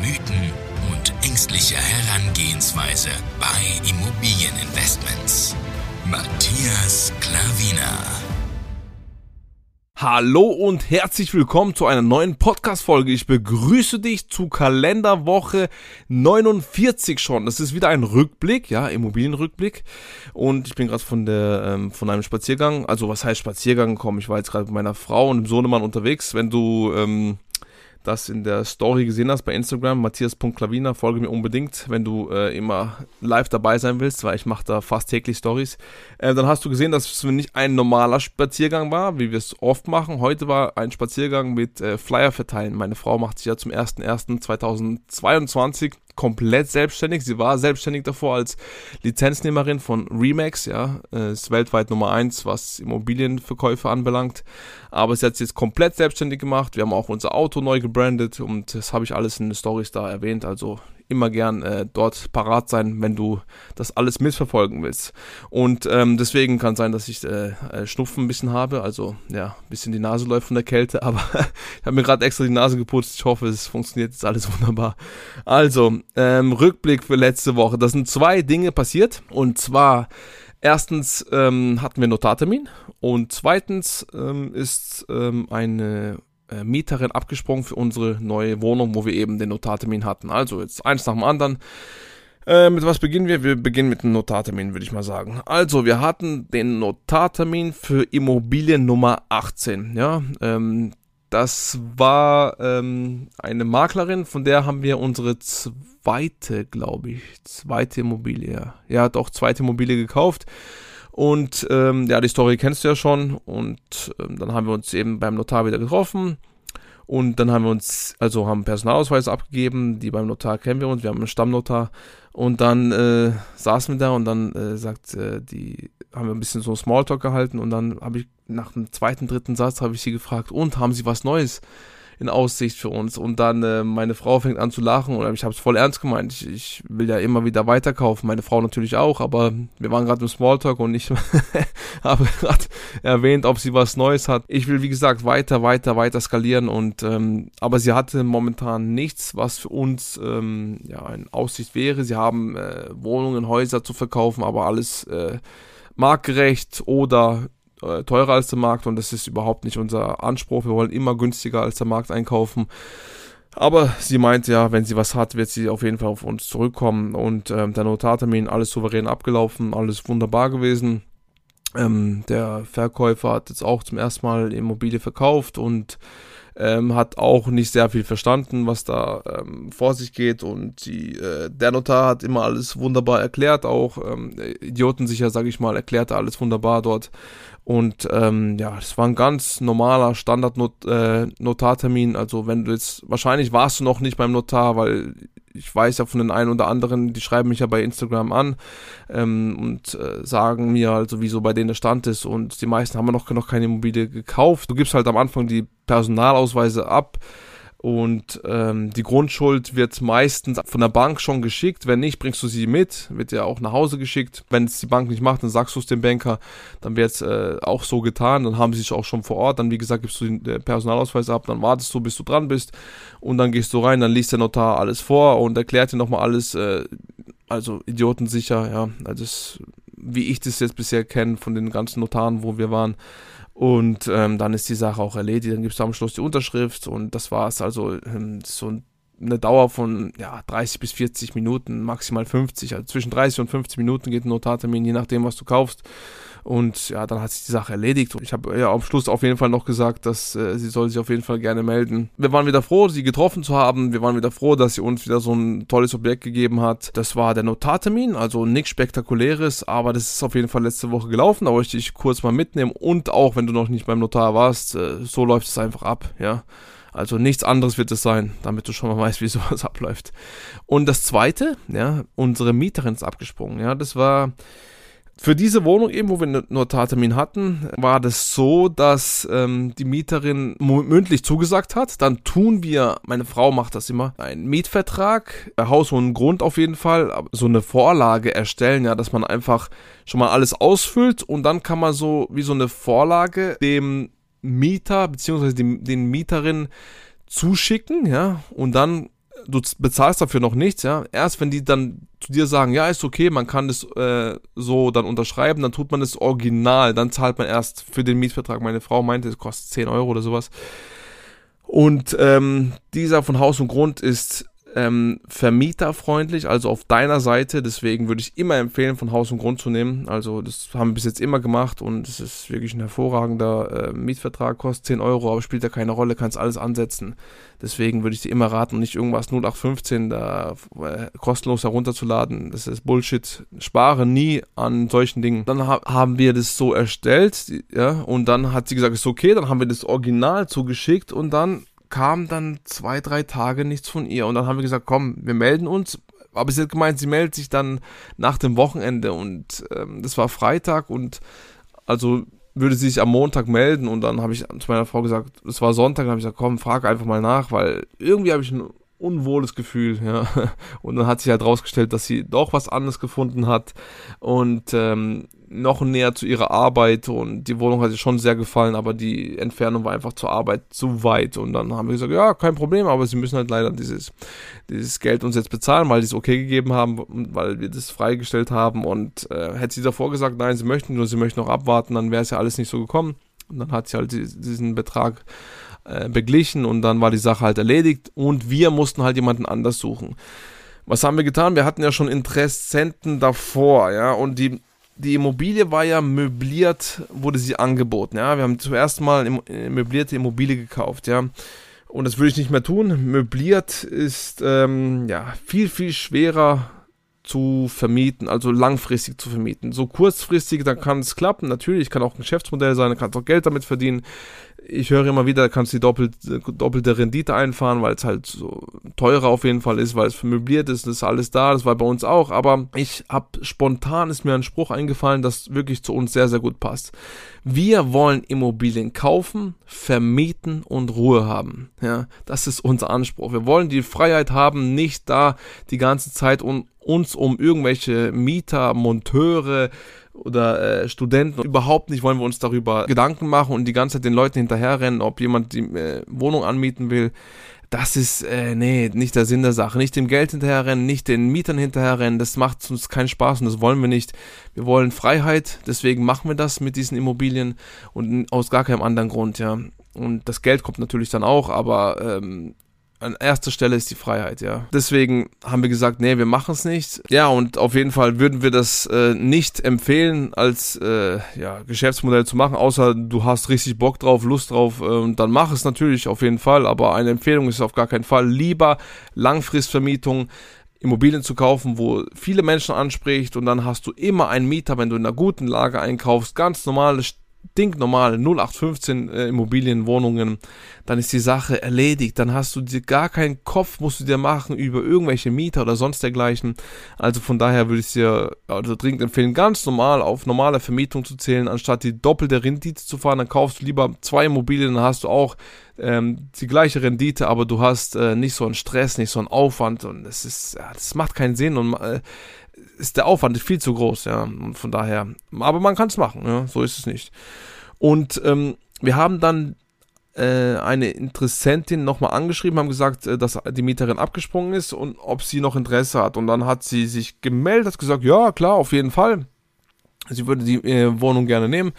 Mythen und ängstliche Herangehensweise bei Immobilieninvestments. Matthias Klavina. Hallo und herzlich willkommen zu einer neuen Podcast-Folge. Ich begrüße dich zu Kalenderwoche 49 schon. Das ist wieder ein Rückblick, ja, Immobilienrückblick. Und ich bin gerade von der, ähm, von einem Spaziergang, also was heißt Spaziergang gekommen? Ich war jetzt gerade mit meiner Frau und dem Sohnemann unterwegs. Wenn du, ähm, das in der Story gesehen hast bei Instagram, matthias.klavina, folge mir unbedingt, wenn du äh, immer live dabei sein willst, weil ich mache da fast täglich Stories. Äh, dann hast du gesehen, dass es nicht ein normaler Spaziergang war, wie wir es oft machen. Heute war ein Spaziergang mit äh, Flyer verteilen. Meine Frau macht sich ja zum 01.01.2022 komplett selbstständig. Sie war selbstständig davor als Lizenznehmerin von Remax, ja, äh, ist weltweit Nummer eins, was Immobilienverkäufe anbelangt. Aber sie hat sich jetzt komplett selbstständig gemacht. Wir haben auch unser Auto neu gebrandet und das habe ich alles in den Stories da erwähnt. Also immer gern äh, dort parat sein, wenn du das alles mitverfolgen willst. Und ähm, deswegen kann sein, dass ich äh, äh, Schnupfen ein bisschen habe, also ja, ein bisschen die Nase läuft von der Kälte, aber ich habe mir gerade extra die Nase geputzt. Ich hoffe, es funktioniert jetzt alles wunderbar. Also, ähm, Rückblick für letzte Woche. Da sind zwei Dinge passiert und zwar Erstens ähm, hatten wir Notartermin und zweitens ähm, ist ähm, eine äh, Mieterin abgesprungen für unsere neue Wohnung, wo wir eben den Notartermin hatten. Also jetzt eins nach dem anderen. Äh, mit was beginnen wir? Wir beginnen mit dem Notartermin, würde ich mal sagen. Also, wir hatten den Notartermin für Immobilien Nummer 18. Ja, ähm, das war ähm, eine Maklerin, von der haben wir unsere zweite, glaube ich, zweite Immobilie. Ja, doch, zweite Immobilie gekauft. Und ähm, ja, die Story kennst du ja schon. Und ähm, dann haben wir uns eben beim Notar wieder getroffen. Und dann haben wir uns, also haben Personalausweis abgegeben, die beim Notar kennen wir uns, wir haben einen Stammnotar. Und dann äh, saßen wir da und dann äh, sagt äh, die, haben wir ein bisschen so Smalltalk gehalten und dann habe ich nach dem zweiten, dritten Satz habe ich sie gefragt, und haben sie was Neues? In Aussicht für uns. Und dann äh, meine Frau fängt an zu lachen und ich habe es voll ernst gemeint. Ich, ich, will ja immer wieder weiterkaufen, meine Frau natürlich auch, aber wir waren gerade im Smalltalk und ich habe gerade erwähnt, ob sie was Neues hat. Ich will, wie gesagt, weiter, weiter, weiter skalieren und ähm, aber sie hatte momentan nichts, was für uns ähm, ja in Aussicht wäre. Sie haben äh, Wohnungen, Häuser zu verkaufen, aber alles äh, marktgerecht oder äh, teurer als der Markt und das ist überhaupt nicht unser Anspruch. Wir wollen immer günstiger als der Markt einkaufen. Aber sie meint ja, wenn sie was hat, wird sie auf jeden Fall auf uns zurückkommen. Und ähm, der Notartermin, alles souverän abgelaufen, alles wunderbar gewesen. Ähm, der Verkäufer hat jetzt auch zum ersten Mal Immobilie verkauft und ähm, hat auch nicht sehr viel verstanden, was da ähm, vor sich geht. Und die, äh, der Notar hat immer alles wunderbar erklärt, auch. Ähm, idiotensicher, sage ich mal, erklärte alles wunderbar dort. Und ähm, ja, es war ein ganz normaler Standard-Notartermin. Äh, also wenn du jetzt, wahrscheinlich warst du noch nicht beim Notar, weil ich weiß ja von den einen oder anderen, die schreiben mich ja bei Instagram an ähm, und äh, sagen mir also, wieso bei denen der Stand ist. Und die meisten haben noch, noch keine Immobilie gekauft. Du gibst halt am Anfang die Personalausweise ab und ähm, die Grundschuld wird meistens von der Bank schon geschickt. Wenn nicht, bringst du sie mit, wird ja auch nach Hause geschickt. Wenn es die Bank nicht macht, dann sagst du es dem Banker, dann wird es äh, auch so getan. Dann haben sie sich auch schon vor Ort. Dann, wie gesagt, gibst du den äh, Personalausweis ab, dann wartest du, bis du dran bist. Und dann gehst du rein, dann liest der Notar alles vor und erklärt dir nochmal alles, äh, also idiotensicher, ja. Also das, wie ich das jetzt bisher kenne von den ganzen Notaren, wo wir waren. Und ähm, dann ist die Sache auch erledigt. Dann gibt es am Schluss die Unterschrift und das war es. Also ähm, so eine Dauer von ja, 30 bis 40 Minuten, maximal 50. Also zwischen 30 und 50 Minuten geht ein Notartermin, je nachdem, was du kaufst. Und ja, dann hat sich die Sache erledigt. Ich habe ja am Schluss auf jeden Fall noch gesagt, dass äh, sie soll sich auf jeden Fall gerne melden. Wir waren wieder froh, sie getroffen zu haben. Wir waren wieder froh, dass sie uns wieder so ein tolles Objekt gegeben hat. Das war der Notartermin, also nichts Spektakuläres, aber das ist auf jeden Fall letzte Woche gelaufen. Da wollte ich dich kurz mal mitnehmen. Und auch, wenn du noch nicht beim Notar warst, äh, so läuft es einfach ab, ja. Also nichts anderes wird es sein, damit du schon mal weißt, wie sowas abläuft. Und das zweite, ja, unsere Mieterin ist abgesprungen. Ja, das war für diese Wohnung eben, wo wir einen Notartermin hatten, war das so, dass ähm, die Mieterin mündlich zugesagt hat. Dann tun wir, meine Frau macht das immer, einen Mietvertrag, Haus und Grund auf jeden Fall, so eine Vorlage erstellen, ja, dass man einfach schon mal alles ausfüllt und dann kann man so wie so eine Vorlage dem Mieter beziehungsweise den Mieterin zuschicken, ja, und dann du bezahlst dafür noch nichts, ja. Erst wenn die dann zu dir sagen, ja, ist okay, man kann das äh, so dann unterschreiben, dann tut man das Original, dann zahlt man erst für den Mietvertrag. Meine Frau meinte, es kostet 10 Euro oder sowas. Und ähm, dieser von Haus und Grund ist ähm, vermieterfreundlich, also auf deiner Seite. Deswegen würde ich immer empfehlen, von Haus und Grund zu nehmen. Also das haben wir bis jetzt immer gemacht und es ist wirklich ein hervorragender äh, Mietvertrag, kostet 10 Euro, aber spielt ja keine Rolle, kannst alles ansetzen. Deswegen würde ich dir immer raten, nicht irgendwas 0815 da äh, kostenlos herunterzuladen. Das ist Bullshit. Spare nie an solchen Dingen. Dann ha haben wir das so erstellt, ja, und dann hat sie gesagt, ist okay, dann haben wir das Original zugeschickt und dann kam dann zwei, drei Tage nichts von ihr. Und dann haben wir gesagt, komm, wir melden uns. Aber sie hat gemeint, sie meldet sich dann nach dem Wochenende und ähm, das war Freitag und also würde sie sich am Montag melden und dann habe ich zu meiner Frau gesagt, es war Sonntag, dann habe ich gesagt, komm, frag einfach mal nach, weil irgendwie habe ich ein unwohles Gefühl, ja. Und dann hat sich halt rausgestellt, dass sie doch was anderes gefunden hat und ähm, noch näher zu ihrer Arbeit und die Wohnung hat ihr schon sehr gefallen, aber die Entfernung war einfach zur Arbeit zu weit und dann haben wir gesagt, ja, kein Problem, aber sie müssen halt leider dieses, dieses Geld uns jetzt bezahlen, weil die es okay gegeben haben, weil wir das freigestellt haben und äh, hätte sie davor gesagt, nein, sie möchten nur, sie möchten noch abwarten, dann wäre es ja alles nicht so gekommen und dann hat sie halt diesen Betrag äh, beglichen und dann war die Sache halt erledigt und wir mussten halt jemanden anders suchen. Was haben wir getan? Wir hatten ja schon Interessenten davor, ja, und die die Immobilie war ja möbliert, wurde sie angeboten. Ja, wir haben zuerst mal eine möblierte Immobilie gekauft. Ja, und das würde ich nicht mehr tun. Möbliert ist ähm, ja viel viel schwerer zu vermieten, also langfristig zu vermieten. So kurzfristig, dann kann es klappen. Natürlich kann auch ein Geschäftsmodell sein, dann kannst auch Geld damit verdienen ich höre immer wieder, kannst die doppelte, doppelte Rendite einfahren, weil es halt so teurer auf jeden Fall ist, weil es möbliert ist, das ist alles da, das war bei uns auch, aber ich habe spontan ist mir ein Spruch eingefallen, das wirklich zu uns sehr, sehr gut passt. Wir wollen Immobilien kaufen, vermieten und Ruhe haben. Ja, das ist unser Anspruch. Wir wollen die Freiheit haben, nicht da die ganze Zeit um, uns um irgendwelche Mieter, Monteure, oder äh, Studenten. Überhaupt nicht wollen wir uns darüber Gedanken machen und die ganze Zeit den Leuten hinterherrennen, ob jemand die äh, Wohnung anmieten will. Das ist, äh, nee, nicht der Sinn der Sache. Nicht dem Geld hinterherrennen, nicht den Mietern hinterherrennen. Das macht uns keinen Spaß und das wollen wir nicht. Wir wollen Freiheit, deswegen machen wir das mit diesen Immobilien und aus gar keinem anderen Grund, ja. Und das Geld kommt natürlich dann auch, aber ähm, an erster Stelle ist die Freiheit, ja. Deswegen haben wir gesagt, nee, wir machen es nicht. Ja, und auf jeden Fall würden wir das äh, nicht empfehlen, als äh, ja, Geschäftsmodell zu machen, außer du hast richtig Bock drauf, Lust drauf, äh, dann mach es natürlich auf jeden Fall, aber eine Empfehlung ist auf gar keinen Fall. Lieber Langfristvermietung. Immobilien zu kaufen, wo viele Menschen anspricht und dann hast du immer einen Mieter, wenn du in einer guten Lage einkaufst, ganz normale stinknormale 0815 äh, Immobilienwohnungen, dann ist die Sache erledigt. Dann hast du dir gar keinen Kopf, musst du dir machen über irgendwelche Mieter oder sonst dergleichen. Also von daher würde ich dir also dringend empfehlen, ganz normal auf normale Vermietung zu zählen, anstatt die doppelte Rendite zu fahren. Dann kaufst du lieber zwei Immobilien, dann hast du auch ähm, die gleiche Rendite, aber du hast äh, nicht so einen Stress, nicht so einen Aufwand und es ist, ja, das macht keinen Sinn und äh, ist der Aufwand viel zu groß, ja. Von daher, aber man kann es machen, ja, so ist es nicht. Und ähm, wir haben dann äh, eine Interessentin nochmal angeschrieben, haben gesagt, äh, dass die Mieterin abgesprungen ist und ob sie noch Interesse hat. Und dann hat sie sich gemeldet, hat gesagt, ja, klar, auf jeden Fall. Sie würde die äh, Wohnung gerne nehmen.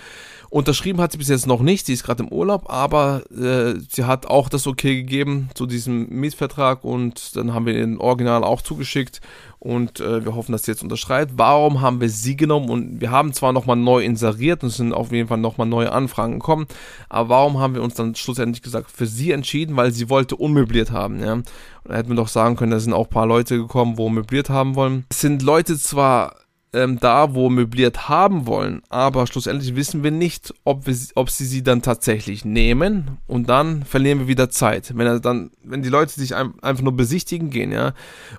Unterschrieben hat sie bis jetzt noch nicht, sie ist gerade im Urlaub, aber äh, sie hat auch das Okay gegeben zu diesem Mietvertrag und dann haben wir den Original auch zugeschickt und äh, wir hoffen, dass sie jetzt unterschreibt. Warum haben wir sie genommen und wir haben zwar nochmal neu inseriert und es sind auf jeden Fall nochmal neue Anfragen gekommen, aber warum haben wir uns dann schlussendlich gesagt für sie entschieden, weil sie wollte unmöbliert haben, ja. Und da hätten wir doch sagen können, da sind auch ein paar Leute gekommen, wo möbliert haben wollen. Es sind Leute zwar ähm, da, wo möbliert haben wollen, aber schlussendlich wissen wir nicht, ob, wir, ob sie sie dann tatsächlich nehmen. Und dann verlieren wir wieder Zeit. Wenn er dann, wenn die Leute sich ein, einfach nur besichtigen gehen, ja,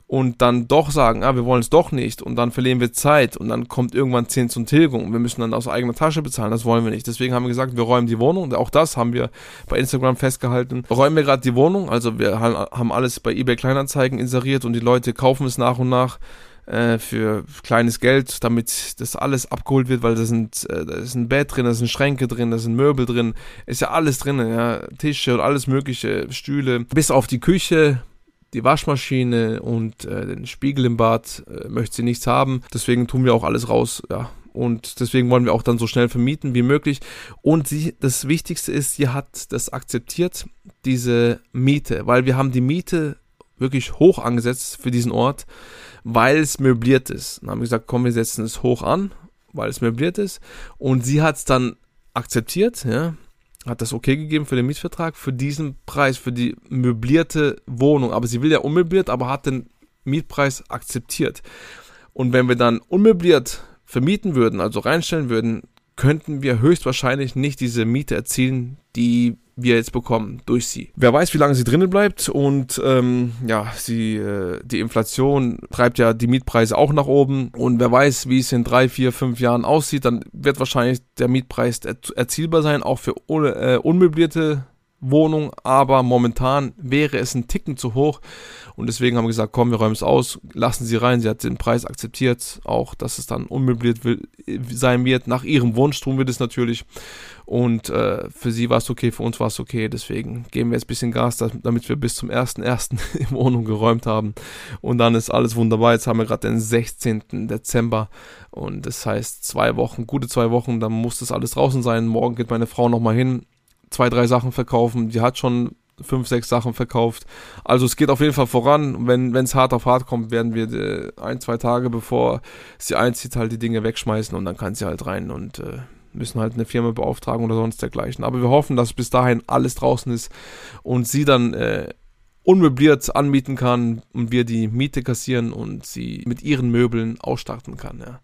und dann doch sagen, ah, wir wollen es doch nicht und dann verlieren wir Zeit. Und dann kommt irgendwann Zins und Tilgung. Und wir müssen dann aus eigener Tasche bezahlen, das wollen wir nicht. Deswegen haben wir gesagt, wir räumen die Wohnung. Auch das haben wir bei Instagram festgehalten. Räumen wir gerade die Wohnung, also wir haben alles bei eBay Kleinanzeigen inseriert und die Leute kaufen es nach und nach äh, für kleines Geld, damit das alles abgeholt wird, weil da sind, äh, da ist ein Bett drin, da sind Schränke drin, da sind Möbel drin, ist ja alles drin, ja, Tische und alles mögliche, Stühle, bis auf die Küche, die Waschmaschine und äh, den Spiegel im Bad äh, möchte sie nichts haben. Deswegen tun wir auch alles raus, ja. Und deswegen wollen wir auch dann so schnell vermieten wie möglich. Und sie, das Wichtigste ist, sie hat das akzeptiert, diese Miete, weil wir haben die Miete wirklich hoch angesetzt für diesen Ort weil es möbliert ist. Dann haben wir gesagt, komm, wir setzen es hoch an, weil es möbliert ist. Und sie hat es dann akzeptiert, ja, hat das okay gegeben für den Mietvertrag, für diesen Preis, für die möblierte Wohnung. Aber sie will ja unmöbliert, aber hat den Mietpreis akzeptiert. Und wenn wir dann unmöbliert vermieten würden, also reinstellen würden, könnten wir höchstwahrscheinlich nicht diese Miete erzielen, die wir jetzt bekommen durch sie. Wer weiß, wie lange sie drinnen bleibt und ähm, ja, sie, äh, die Inflation treibt ja die Mietpreise auch nach oben und wer weiß, wie es in drei, vier, fünf Jahren aussieht, dann wird wahrscheinlich der Mietpreis erzielbar sein, auch für un äh, unmöblierte Wohnung, aber momentan wäre es ein Ticken zu hoch und deswegen haben wir gesagt, komm, wir räumen es aus, lassen sie rein. Sie hat den Preis akzeptiert, auch dass es dann unmöbliert sein wird. Nach ihrem Wunsch tun wir das natürlich und äh, für sie war es okay, für uns war es okay, deswegen geben wir jetzt ein bisschen Gas, damit wir bis zum 1.1. im Wohnung geräumt haben und dann ist alles wunderbar. Jetzt haben wir gerade den 16. Dezember und das heißt zwei Wochen, gute zwei Wochen, dann muss das alles draußen sein. Morgen geht meine Frau nochmal hin, zwei, drei Sachen verkaufen. Die hat schon fünf, sechs Sachen verkauft. Also es geht auf jeden Fall voran. Wenn es hart auf hart kommt, werden wir äh, ein, zwei Tage bevor sie einzieht, halt die Dinge wegschmeißen und dann kann sie halt rein und äh, müssen halt eine Firma beauftragen oder sonst dergleichen. Aber wir hoffen, dass bis dahin alles draußen ist und sie dann äh, unmöbliert anmieten kann und wir die Miete kassieren und sie mit ihren Möbeln ausstatten kann. Ja.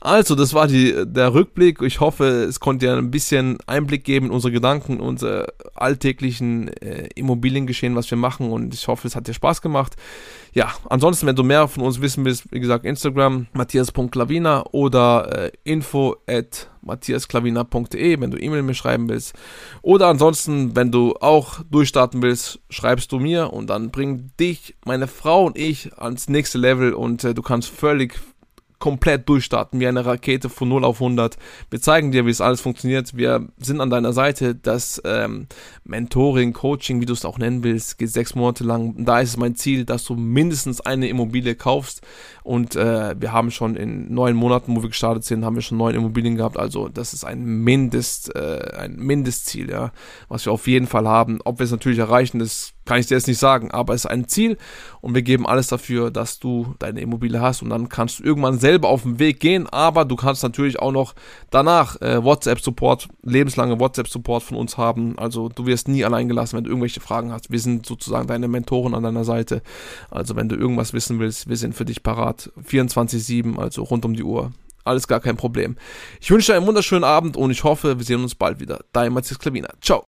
Also, das war die, der Rückblick. Ich hoffe, es konnte ja ein bisschen Einblick geben in unsere Gedanken, unsere alltäglichen äh, Immobiliengeschehen, was wir machen und ich hoffe, es hat dir Spaß gemacht. Ja, ansonsten, wenn du mehr von uns wissen willst, wie gesagt, Instagram matthias.klavina oder äh, info at matthiasklavina.de, wenn du E-Mail mir schreiben willst. Oder ansonsten, wenn du auch durchstarten willst, schreibst du mir und dann bringen dich, meine Frau und ich ans nächste Level und äh, du kannst völlig komplett durchstarten, wie eine Rakete von 0 auf 100. Wir zeigen dir, wie es alles funktioniert. Wir sind an deiner Seite. Das ähm, Mentoring, Coaching, wie du es auch nennen willst, geht sechs Monate lang. Da ist es mein Ziel, dass du mindestens eine Immobilie kaufst. Und äh, wir haben schon in neun Monaten, wo wir gestartet sind, haben wir schon neun Immobilien gehabt. Also das ist ein Mindest, äh, ein Mindestziel, ja, was wir auf jeden Fall haben. Ob wir es natürlich erreichen, das kann ich dir jetzt nicht sagen, aber es ist ein Ziel und wir geben alles dafür, dass du deine Immobilie hast und dann kannst du irgendwann selber auf den Weg gehen, aber du kannst natürlich auch noch danach äh, WhatsApp-Support, lebenslange WhatsApp-Support von uns haben. Also du wirst nie allein gelassen, wenn du irgendwelche Fragen hast. Wir sind sozusagen deine Mentoren an deiner Seite. Also wenn du irgendwas wissen willst, wir sind für dich parat. 24-7, also rund um die Uhr. Alles gar kein Problem. Ich wünsche dir einen wunderschönen Abend und ich hoffe, wir sehen uns bald wieder. Dein Matthias Klavina. Ciao.